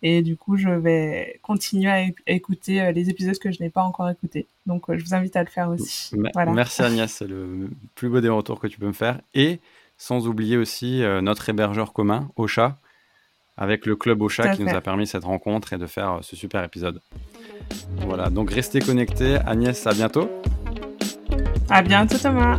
et du coup je vais continuer à, écouter les épisodes que je n'ai pas encore écoutés. Donc je vous invite à le faire aussi. Merci Agnès, c'est le plus beau des retours que tu peux me faire et sans oublier aussi notre hébergeur commun, Ocha, avec le club Ocha qui nous a permis cette rencontre et de faire ce super épisode. Voilà, donc restez connectés. Agnès, à bientôt. À bientôt Thomas.